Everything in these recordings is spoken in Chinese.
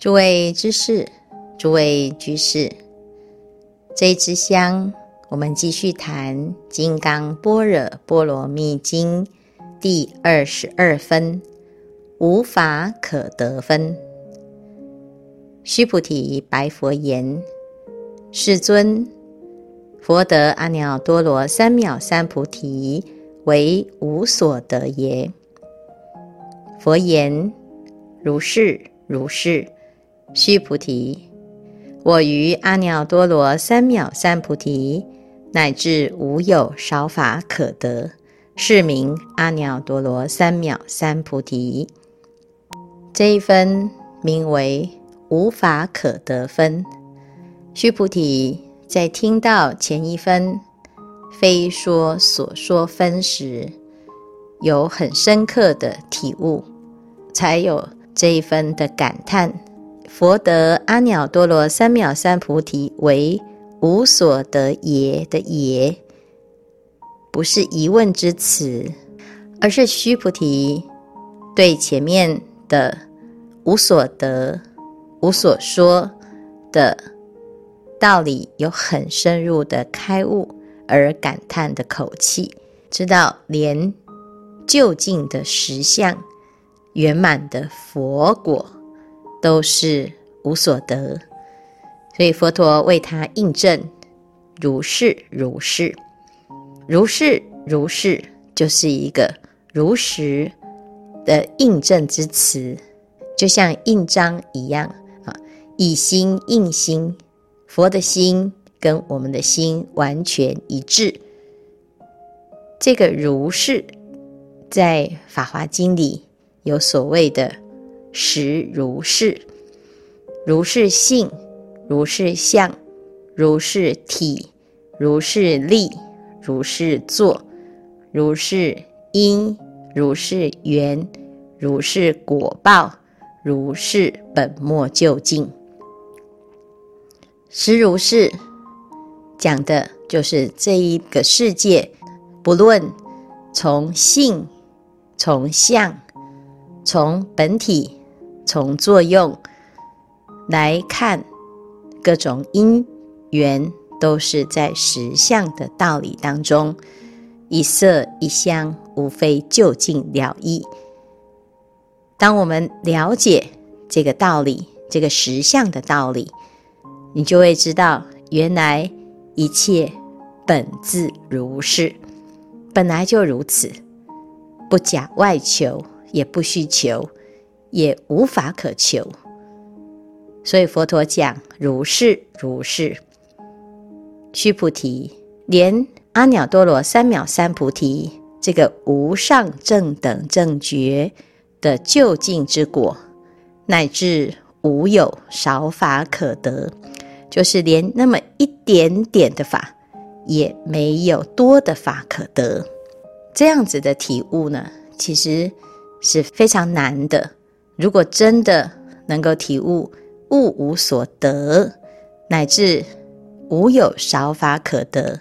诸位知识，诸位居士，这一支香，我们继续谈《金刚般若波罗蜜经》第二十二分，无法可得分。须菩提白佛言：“世尊，佛得阿耨多罗三藐三菩提，为无所得耶？”佛言：“如是如是。须菩提，我于阿耨多罗三藐三菩提，乃至无有少法可得，是名阿耨多罗三藐三菩提。这一分名为。”无法可得分，须菩提在听到前一分非说所说分时，有很深刻的体悟，才有这一分的感叹。佛得阿耨多罗三藐三菩提为无所得耶的耶，不是疑问之词，而是须菩提对前面的无所得。无所说的道理有很深入的开悟而感叹的口气，知道连究竟的实相圆满的佛果都是无所得，所以佛陀为他印证如是如是如是如是，就是一个如实的印证之词，就像印章一样啊。以心印心，佛的心跟我们的心完全一致。这个如是，在《法华经》里有所谓的实如是，如是性，如是相，如是体，如是力，如是作，如是因，如是缘，如是果报，如是本末究竟。实如是，讲的就是这一个世界，不论从性、从相、从本体、从作用来看，各种因缘都是在实相的道理当中，一色一香，无非究竟了义。当我们了解这个道理，这个实相的道理。你就会知道，原来一切本自如是，本来就如此，不假外求，也不虚求，也无法可求。所以佛陀讲如是如是。须菩提，连阿耨多罗三藐三菩提这个无上正等正觉的究竟之果，乃至无有少法可得。就是连那么一点点的法，也没有多的法可得。这样子的体悟呢，其实是非常难的。如果真的能够体悟物无所得，乃至无有少法可得，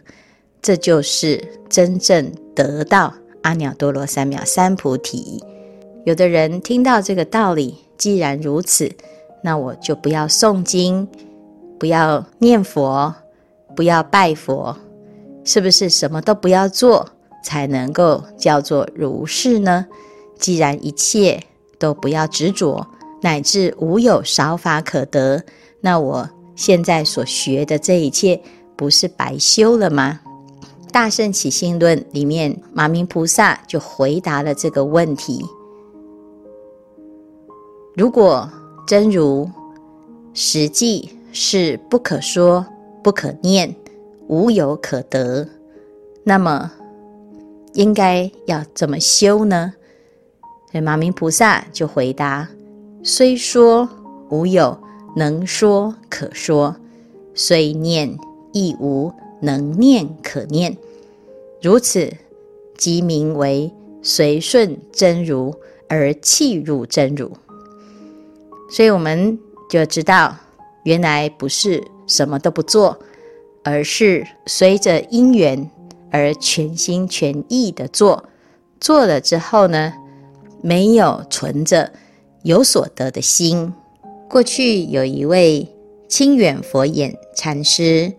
这就是真正得到阿耨多罗三藐三菩提。有的人听到这个道理，既然如此，那我就不要诵经。不要念佛，不要拜佛，是不是什么都不要做才能够叫做如是呢？既然一切都不要执着，乃至无有少法可得，那我现在所学的这一切不是白修了吗？《大圣起信论》里面，马明菩萨就回答了这个问题：如果真如实际。是不可说、不可念、无有可得，那么应该要怎么修呢？所以马明菩萨就回答：虽说无有能说可说，虽念亦无能念可念，如此即名为随顺真如而契入真如。所以我们就知道。原来不是什么都不做，而是随着因缘而全心全意的做。做了之后呢，没有存着有所得的心，过去有一位清远佛眼禅师，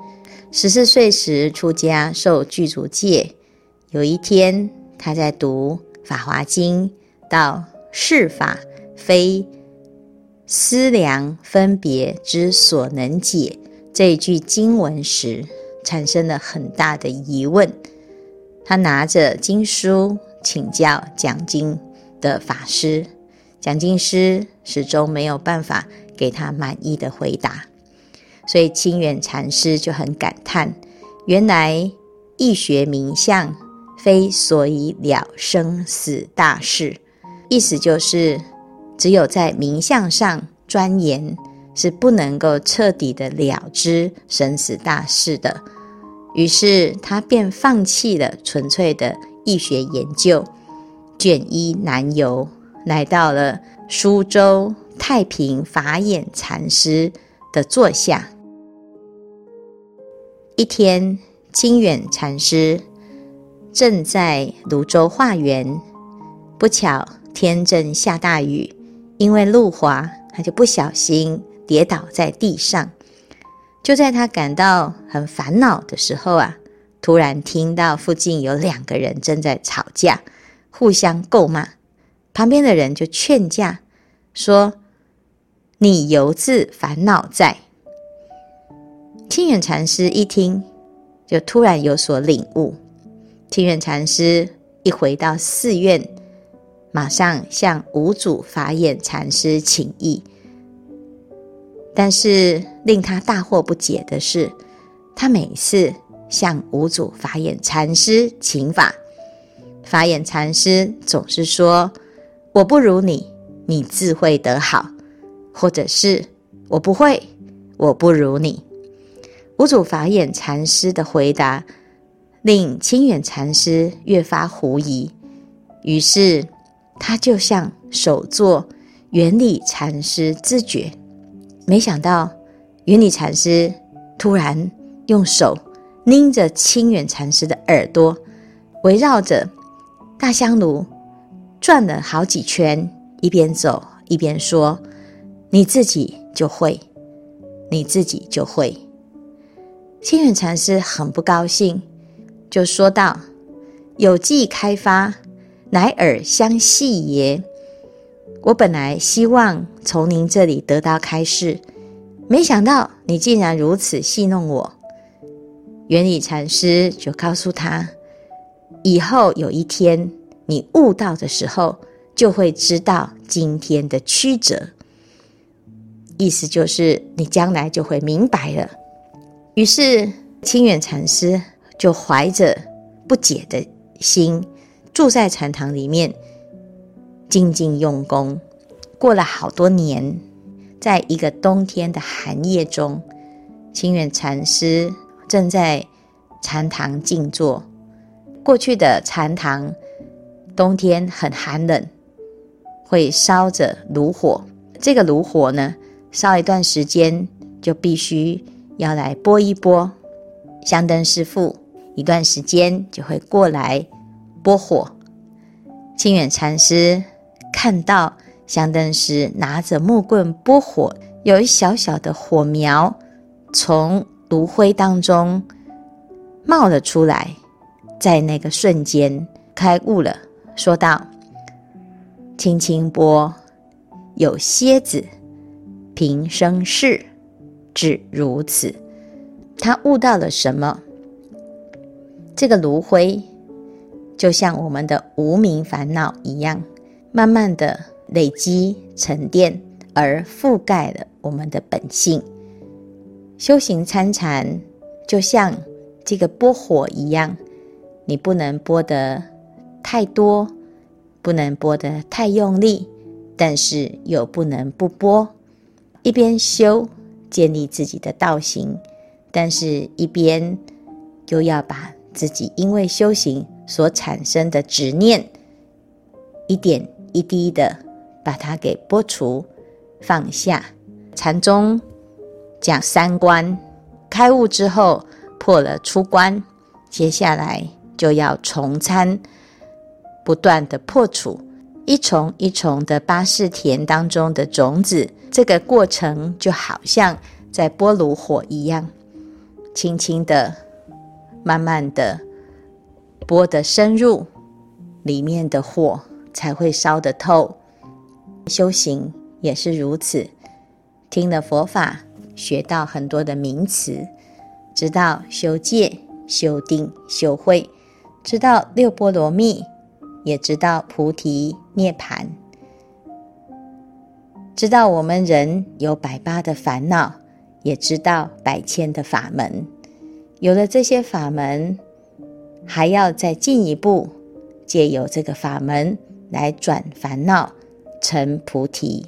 十四岁时出家受具足戒。有一天，他在读《法华经》，到“是法非思量分别之所能解”这一句经文时，产生了很大的疑问。他拿着经书请教讲经的法师。讲经师始终没有办法给他满意的回答，所以清远禅师就很感叹：原来易学名相，非所以了生死大事。意思就是，只有在名相上钻研，是不能够彻底的了知生死大事的。于是他便放弃了纯粹的易学研究，卷衣南游。来到了苏州太平法眼禅师的座下。一天，清远禅师正在芦洲化缘，不巧天正下大雨，因为路滑，他就不小心跌倒在地上。就在他感到很烦恼的时候啊，突然听到附近有两个人正在吵架，互相咒骂。旁边的人就劝架，说：“你犹自烦恼在。”清远禅师一听，就突然有所领悟。清远禅师一回到寺院，马上向五祖法眼禅师请益。但是令他大惑不解的是，他每次向五祖法眼禅师请法，法眼禅师总是说。我不如你，你自会得好，或者是我不会，我不如你。五祖法眼禅师的回答令清远禅师越发狐疑，于是他就向首座圆理禅师自觉。没想到圆理禅师突然用手拎着清远禅师的耳朵，围绕着大香炉。转了好几圈，一边走一边说：“你自己就会，你自己就会。”清远禅师很不高兴，就说道：“有计开发，乃尔相戏耶？我本来希望从您这里得到开示，没想到你竟然如此戏弄我。”圆理禅师就告诉他：“以后有一天。”你悟道的时候，就会知道今天的曲折。意思就是，你将来就会明白了。于是，清远禅师就怀着不解的心，住在禅堂里面，静静用功。过了好多年，在一个冬天的寒夜中，清远禅师正在禅堂静坐。过去的禅堂。冬天很寒冷，会烧着炉火。这个炉火呢，烧一段时间就必须要来拨一拨。香灯师父一段时间就会过来拨火。清远禅师看到香灯师拿着木棍拨火，有一小小的火苗从炉灰当中冒了出来，在那个瞬间开悟了。说道：“轻轻拨，有蝎子，平生事，只如此。”他悟到了什么？这个炉灰就像我们的无名烦恼一样，慢慢的累积沉淀，而覆盖了我们的本性。修行参禅，就像这个拨火一样，你不能拨得太多，不能拨得太用力，但是又不能不拨。一边修，建立自己的道行，但是一边又要把自己因为修行所产生的执念，一点一滴的把它给拨除、放下。禅宗讲三关，开悟之后破了出关，接下来就要重参。不断的破除，一重一重的巴士田当中的种子，这个过程就好像在拨炉火一样，轻轻的、慢慢的拨得深入，里面的火才会烧得透。修行也是如此，听了佛法，学到很多的名词，知道修戒、修定、修慧，知道六波罗蜜，也知道菩提涅槃，知道我们人有百八的烦恼，也知道百千的法门。有了这些法门，还要再进一步，借由这个法门来转烦恼成菩提。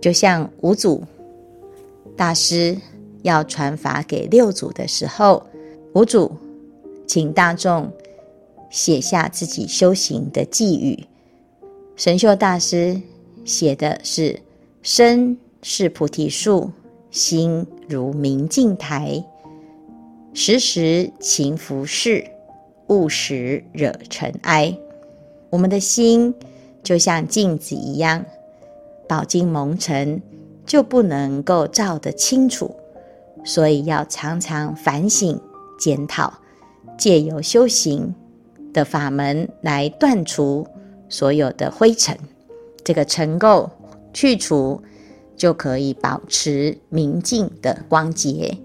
就像五祖大师要传法给六祖的时候，五祖请大众写下自己修行的寄语。神秀大师写的是：“身是菩提树，心如明镜台。时时勤拂拭，勿使惹尘埃。”我们的心就像镜子一样，饱经蒙尘，就不能够照得清楚。所以要常常反省检讨，借由修行的法门来断除所有的灰尘，这个尘垢去除，就可以保持明净的光洁。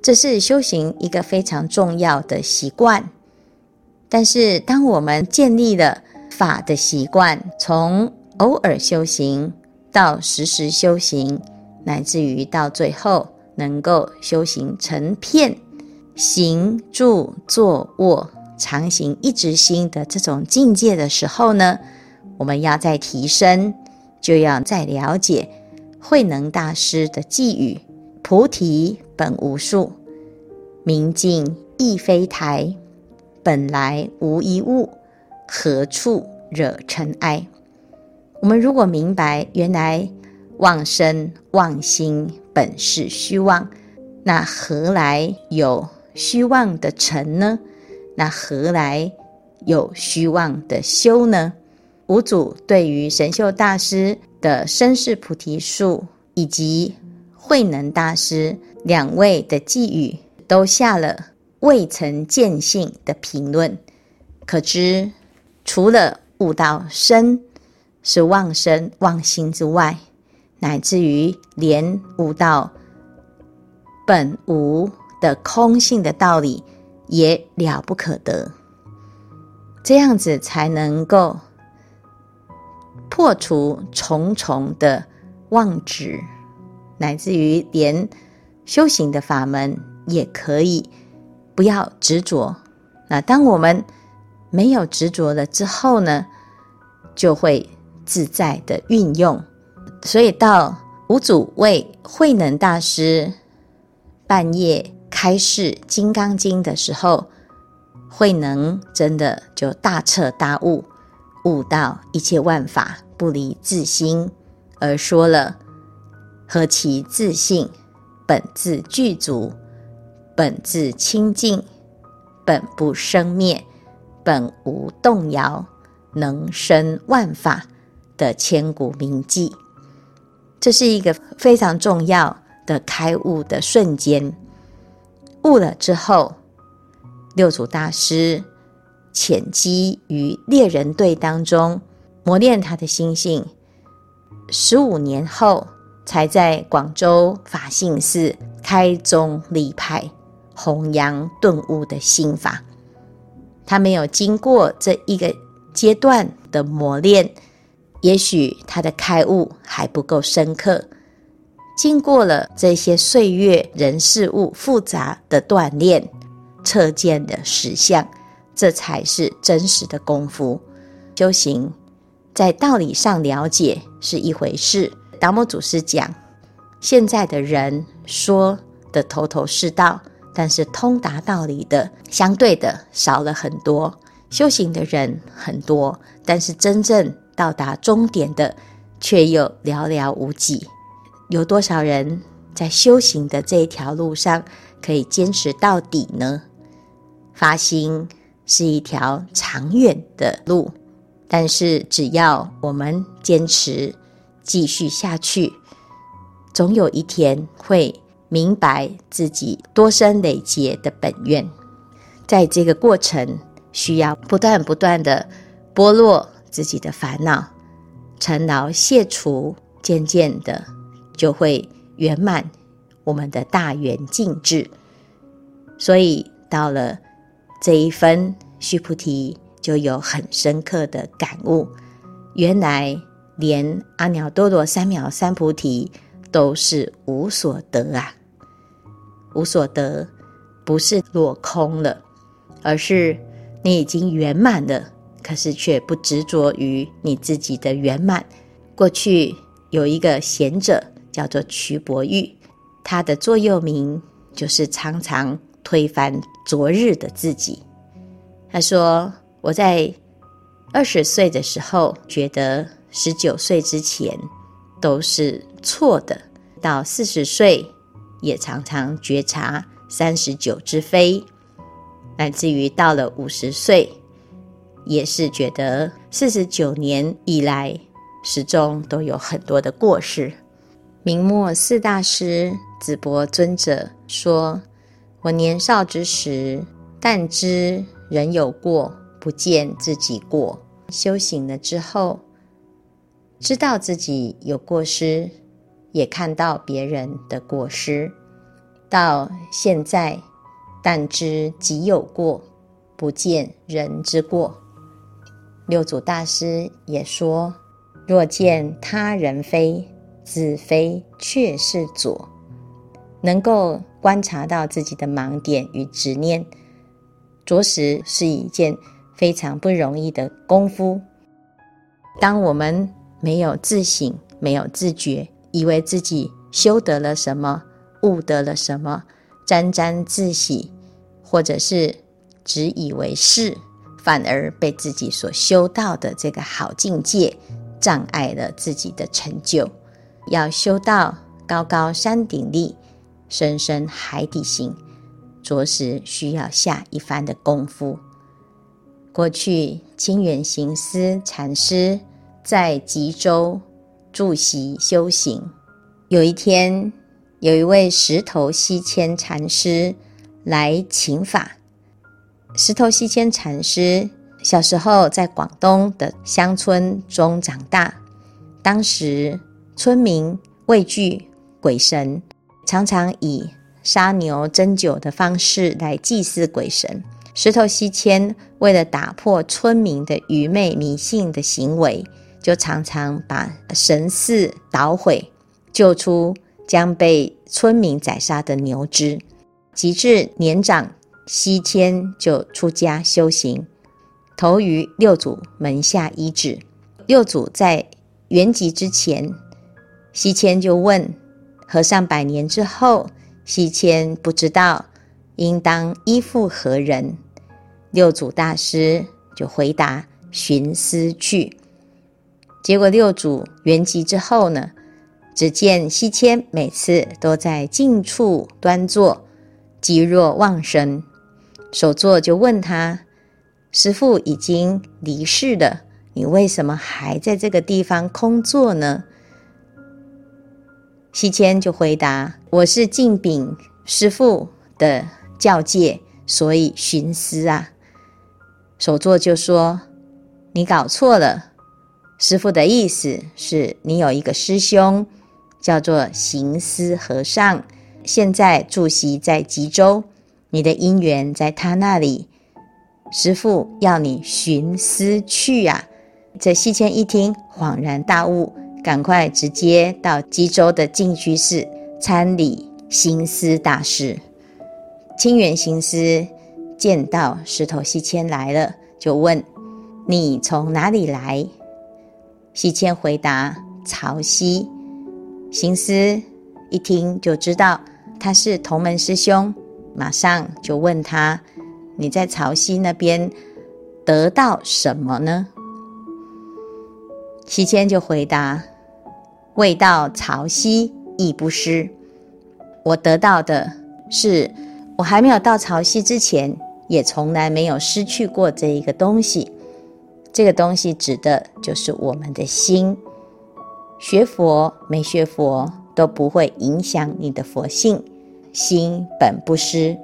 这是修行一个非常重要的习惯。但是，当我们建立了法的习惯，从偶尔修行到时时修行，乃至于到最后。能够修行成片，行住坐卧常行一直心的这种境界的时候呢，我们要再提升，就要再了解慧能大师的偈语：“菩提本无树，明镜亦非台，本来无一物，何处惹尘埃？”我们如果明白，原来妄身妄心。本是虚妄，那何来有虚妄的成呢？那何来有虚妄的修呢？五祖对于神秀大师的身是菩提树，以及慧能大师两位的寄语，都下了未曾见性的评论。可知，除了悟道身是妄身妄心之外，乃至于连悟到本无的空性的道理也了不可得，这样子才能够破除重重的妄执，乃至于连修行的法门也可以不要执着。那当我们没有执着了之后呢，就会自在的运用。所以到五祖为慧能大师半夜开示《金刚经》的时候，慧能真的就大彻大悟，悟到一切万法不离自心，而说了：“何其自性，本自具足，本自清净，本不生灭，本无动摇，能生万法”的千古名偈。这是一个非常重要的开悟的瞬间。悟了之后，六祖大师潜机于猎人队当中磨练他的心性，十五年后才在广州法性寺开宗立派，弘扬顿悟的心法。他没有经过这一个阶段的磨练。也许他的开悟还不够深刻，经过了这些岁月人事物复杂的锻炼，测见的实相，这才是真实的功夫。修行在道理上了解是一回事，达摩祖师讲，现在的人说的头头是道，但是通达道理的相对的少了很多，修行的人很多，但是真正。到达终点的却又寥寥无几，有多少人在修行的这一条路上可以坚持到底呢？发心是一条长远的路，但是只要我们坚持继续下去，总有一天会明白自己多生累劫的本愿。在这个过程，需要不断不断的剥落自己的烦恼，尘劳卸除，渐渐的就会圆满我们的大圆净智。所以到了这一分，须菩提就有很深刻的感悟：原来连阿耨多罗三藐三菩提都是无所得啊！无所得不是落空了，而是。你已经圆满了，可是却不执着于你自己的圆满。过去有一个贤者叫做瞿伯玉，他的座右铭就是常常推翻昨日的自己。他说：“我在二十岁的时候觉得十九岁之前都是错的，到四十岁也常常觉察三十九之非。”乃至于到了五十岁，也是觉得四十九年以来始终都有很多的过失。明末四大师紫柏尊者说：“我年少之时，但知人有过，不见自己过。修行了之后，知道自己有过失，也看到别人的过失。到现在。”但知己有过，不见人之过。六祖大师也说：“若见他人非，自非却是左。”能够观察到自己的盲点与执念，着实是一件非常不容易的功夫。当我们没有自省、没有自觉，以为自己修得了什么，悟得了什么。沾沾自喜，或者是只以为是，反而被自己所修到的这个好境界障碍了自己的成就。要修到高高山顶立，深深海底行，着实需要下一番的功夫。过去清远行思禅师在吉州住席修行，有一天。有一位石头西迁禅师来请法。石头西迁禅师小时候在广东的乡村中长大，当时村民畏惧鬼神，常常以杀牛斟酒的方式来祭祀鬼神。石头西迁为了打破村民的愚昧迷信的行为，就常常把神寺捣毁，救出。将被村民宰杀的牛只，及至年长，西迁就出家修行，投于六祖门下依止。六祖在圆寂之前，西迁就问和尚：百年之后，西迁不知道应当依附何人？六祖大师就回答：寻思去。结果六祖圆寂之后呢？只见西迁每次都在静处端坐，寂若忘生。首座就问他：“师父已经离世了，你为什么还在这个地方空坐呢？”西迁就回答：“我是敬禀师父的教诫，所以寻思啊。”首座就说：“你搞错了，师父的意思是你有一个师兄。”叫做行思和尚，现在住席在吉州，你的因缘在他那里，师父要你寻思去呀、啊。这西迁一听，恍然大悟，赶快直接到吉州的净居寺参礼行思大师。清远行思见到石头西迁来了，就问：“你从哪里来？”西迁回答：“曹溪。”行思一听就知道他是同门师兄，马上就问他：“你在潮汐那边得到什么呢？”西迁就回答：“未到潮汐亦不失。我得到的是，我还没有到潮汐之前，也从来没有失去过这一个东西。这个东西指的就是我们的心。学佛没学佛都不会影响你的佛性。心本不失，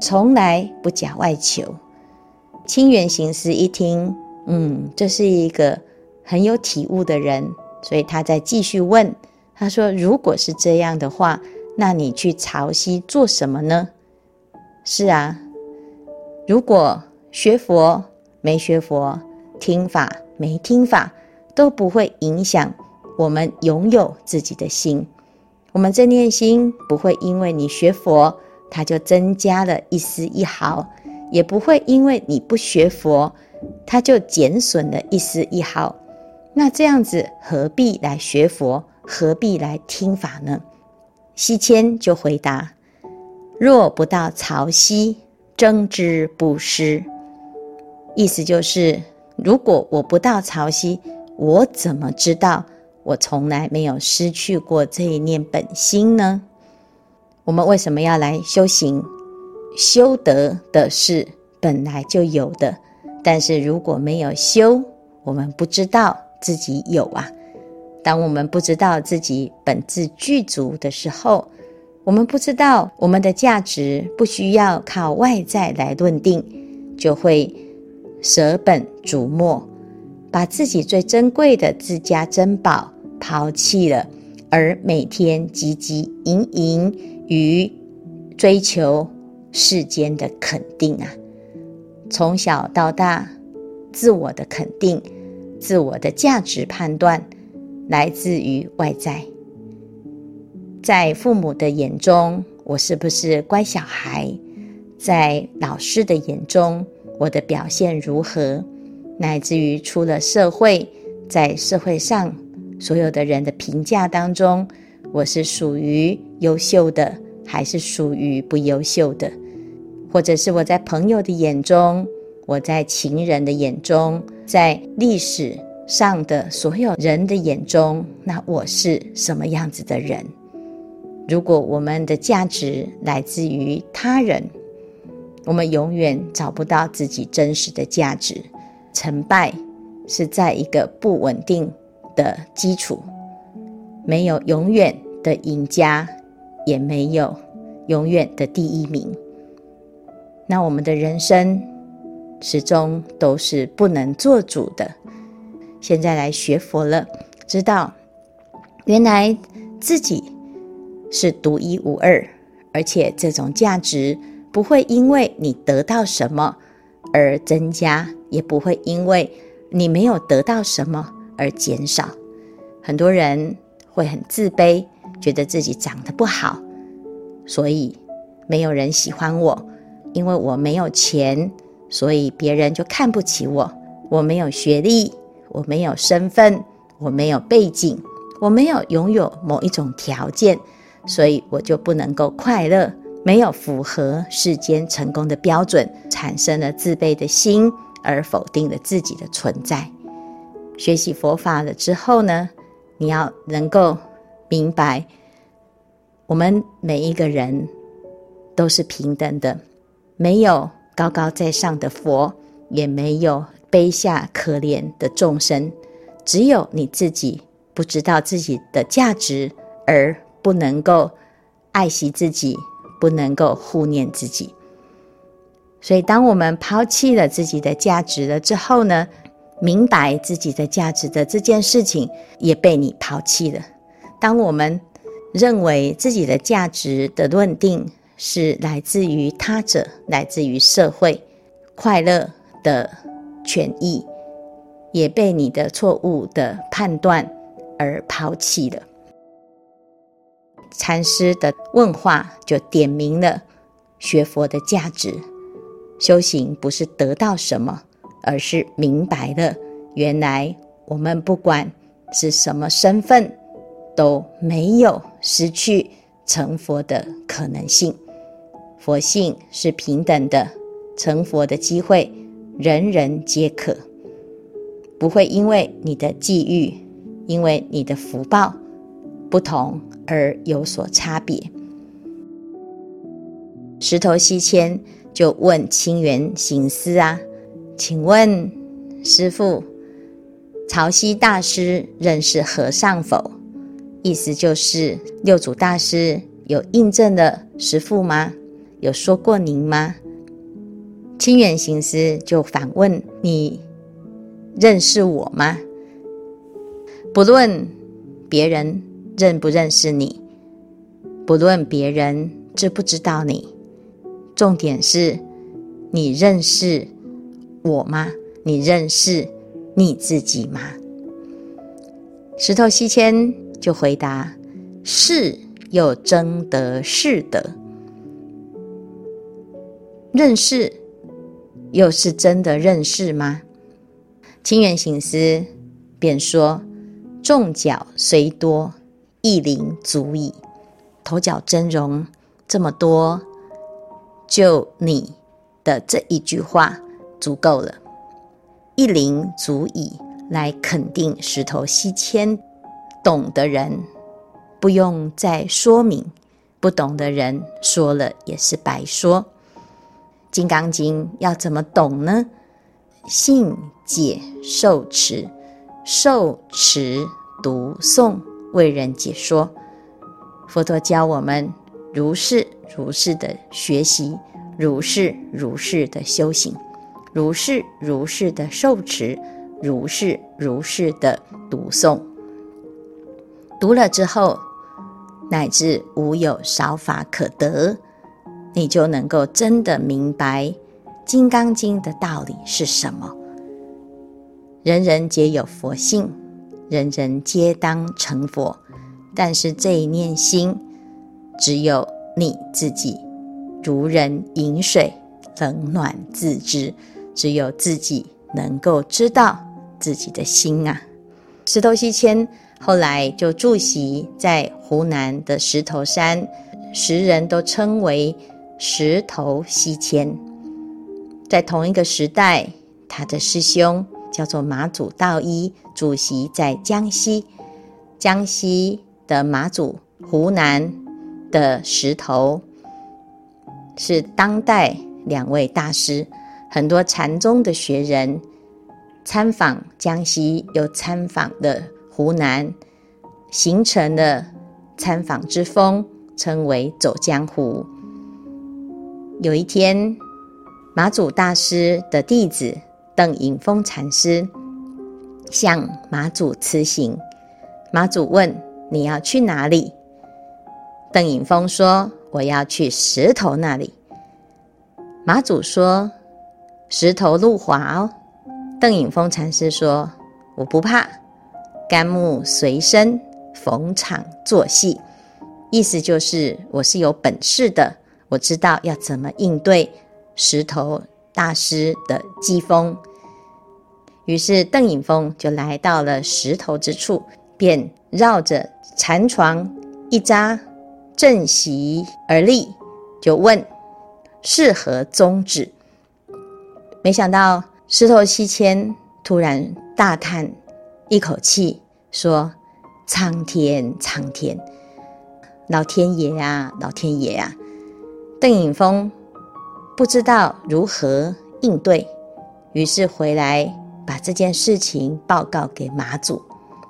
从来不假外求。清源行思一听，嗯，这是一个很有体悟的人，所以他再继续问，他说：“如果是这样的话，那你去潮汐做什么呢？”是啊，如果学佛没学佛，听法没听法，都不会影响我们拥有自己的心。我们这念心不会因为你学佛，它就增加了一丝一毫。也不会因为你不学佛，它就减损了一丝一毫。那这样子何必来学佛？何必来听法呢？西迁就回答：若不到潮汐，争之不失。意思就是，如果我不到潮汐，我怎么知道我从来没有失去过这一念本心呢？我们为什么要来修行？修得的是本来就有的，但是如果没有修，我们不知道自己有啊。当我们不知道自己本自具足的时候，我们不知道我们的价值不需要靠外在来论定，就会舍本逐末，把自己最珍贵的自家珍宝抛弃了，而每天汲汲营营于追求。世间的肯定啊，从小到大，自我的肯定、自我的价值判断，来自于外在。在父母的眼中，我是不是乖小孩？在老师的眼中，我的表现如何？乃至于出了社会，在社会上所有的人的评价当中，我是属于优秀的。还是属于不优秀的，或者是我在朋友的眼中，我在情人的眼中，在历史上的所有人的眼中，那我是什么样子的人？如果我们的价值来自于他人，我们永远找不到自己真实的价值。成败是在一个不稳定的基础，没有永远的赢家。也没有永远的第一名。那我们的人生始终都是不能做主的。现在来学佛了，知道原来自己是独一无二，而且这种价值不会因为你得到什么而增加，也不会因为你没有得到什么而减少。很多人会很自卑。觉得自己长得不好，所以没有人喜欢我。因为我没有钱，所以别人就看不起我。我没有学历，我没有身份，我没有背景，我没有拥有某一种条件，所以我就不能够快乐。没有符合世间成功的标准，产生了自卑的心，而否定了自己的存在。学习佛法了之后呢，你要能够。明白，我们每一个人都是平等的，没有高高在上的佛，也没有卑下可怜的众生，只有你自己不知道自己的价值，而不能够爱惜自己，不能够护念自己。所以，当我们抛弃了自己的价值了之后呢，明白自己的价值的这件事情也被你抛弃了。当我们认为自己的价值的论定是来自于他者，来自于社会，快乐的权益也被你的错误的判断而抛弃了。禅师的问话就点明了学佛的价值：修行不是得到什么，而是明白了原来我们不管是什么身份。都没有失去成佛的可能性。佛性是平等的，成佛的机会人人皆可，不会因为你的际遇，因为你的福报不同而有所差别。石头西迁就问清源行思啊，请问师父，潮汐大师认识和尚否？意思就是六祖大师有印证了师父吗？有说过您吗？清远行思就反问：“你认识我吗？”不论别人认不认识你，不论别人知不知道你，重点是你认识我吗？你认识你自己吗？石头西迁就回答：“是，又争得是得，认识。”又是真的认识吗？清远行思便说：“众角虽多，一灵足矣。头角峥嵘这么多，就你的这一句话足够了。一灵足矣，来肯定石头西迁。懂的人不用再说明，不懂的人说了也是白说。”《金刚经》要怎么懂呢？信解受持，受持读诵，为人解说。佛陀教我们如是如是的学习，如是如是的修行，如是如是的受持，如是如是的读诵。读了之后，乃至无有少法可得。你就能够真的明白《金刚经》的道理是什么。人人皆有佛性，人人皆当成佛，但是这一念心，只有你自己，如人饮水，冷暖自知，只有自己能够知道自己的心啊。石头西迁后来就住席在湖南的石头山，时人都称为。石头西迁，在同一个时代，他的师兄叫做马祖道一，主席在江西。江西的马祖，湖南的石头，是当代两位大师。很多禅宗的学人参访江西，又参访了湖南，形成了参访之风，称为走江湖。有一天，马祖大师的弟子邓颖峰禅师向马祖辞行。马祖问：“你要去哪里？”邓颖峰说：“我要去石头那里。”马祖说：“石头路滑哦。”邓颖峰禅师说：“我不怕，甘木随身，逢场作戏。”意思就是我是有本事的。我知道要怎么应对石头大师的机锋，于是邓颖峰就来到了石头之处，便绕着禅床一扎，正席而立，就问是何宗旨。没想到石头西迁突然大叹一口气，说：“苍天，苍天，老天爷啊，老天爷啊！”邓颖峰不知道如何应对，于是回来把这件事情报告给马祖。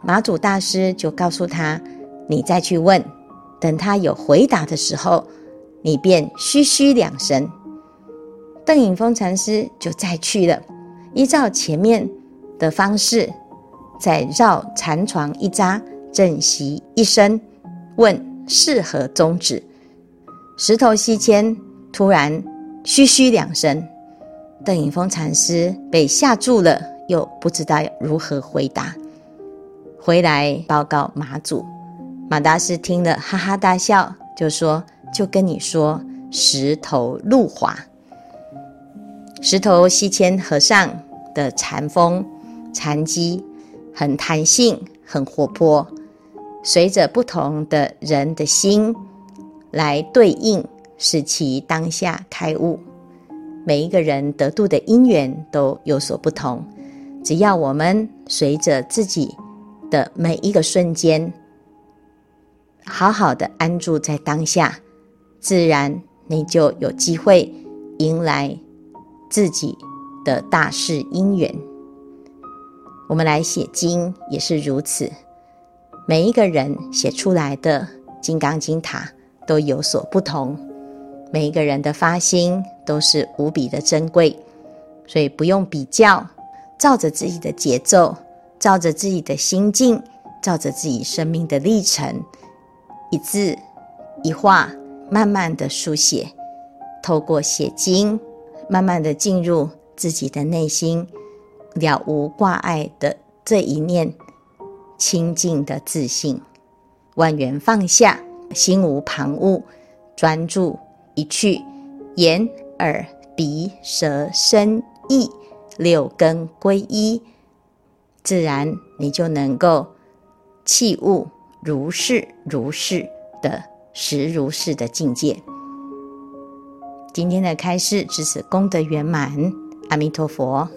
马祖大师就告诉他：“你再去问，等他有回答的时候，你便嘘嘘两声。”邓颖峰禅师就再去了，依照前面的方式，再绕禅床一匝，正席一身，问是何宗旨。石头西迁突然嘘嘘两声，邓颖峰禅师被吓住了，又不知道如何回答，回来报告马祖。马大师听了哈哈大笑，就说：“就跟你说，石头路滑。石头西迁和尚的禅风禅机很弹性，很活泼，随着不同的人的心。”来对应，使其当下开悟。每一个人得度的因缘都有所不同，只要我们随着自己的每一个瞬间，好好的安住在当下，自然你就有机会迎来自己的大事因缘。我们来写经也是如此，每一个人写出来的《金刚经》塔都有所不同，每一个人的发心都是无比的珍贵，所以不用比较，照着自己的节奏，照着自己的心境，照着自己生命的历程，一字一画，慢慢的书写，透过写经，慢慢的进入自己的内心，了无挂碍的这一念清净的自信，万缘放下，心无旁骛，专注一去，眼耳鼻舌身意六根归一，自然你就能够契悟如是如是的。实如是的境界。今天的开示至此功德圆满，阿弥陀佛。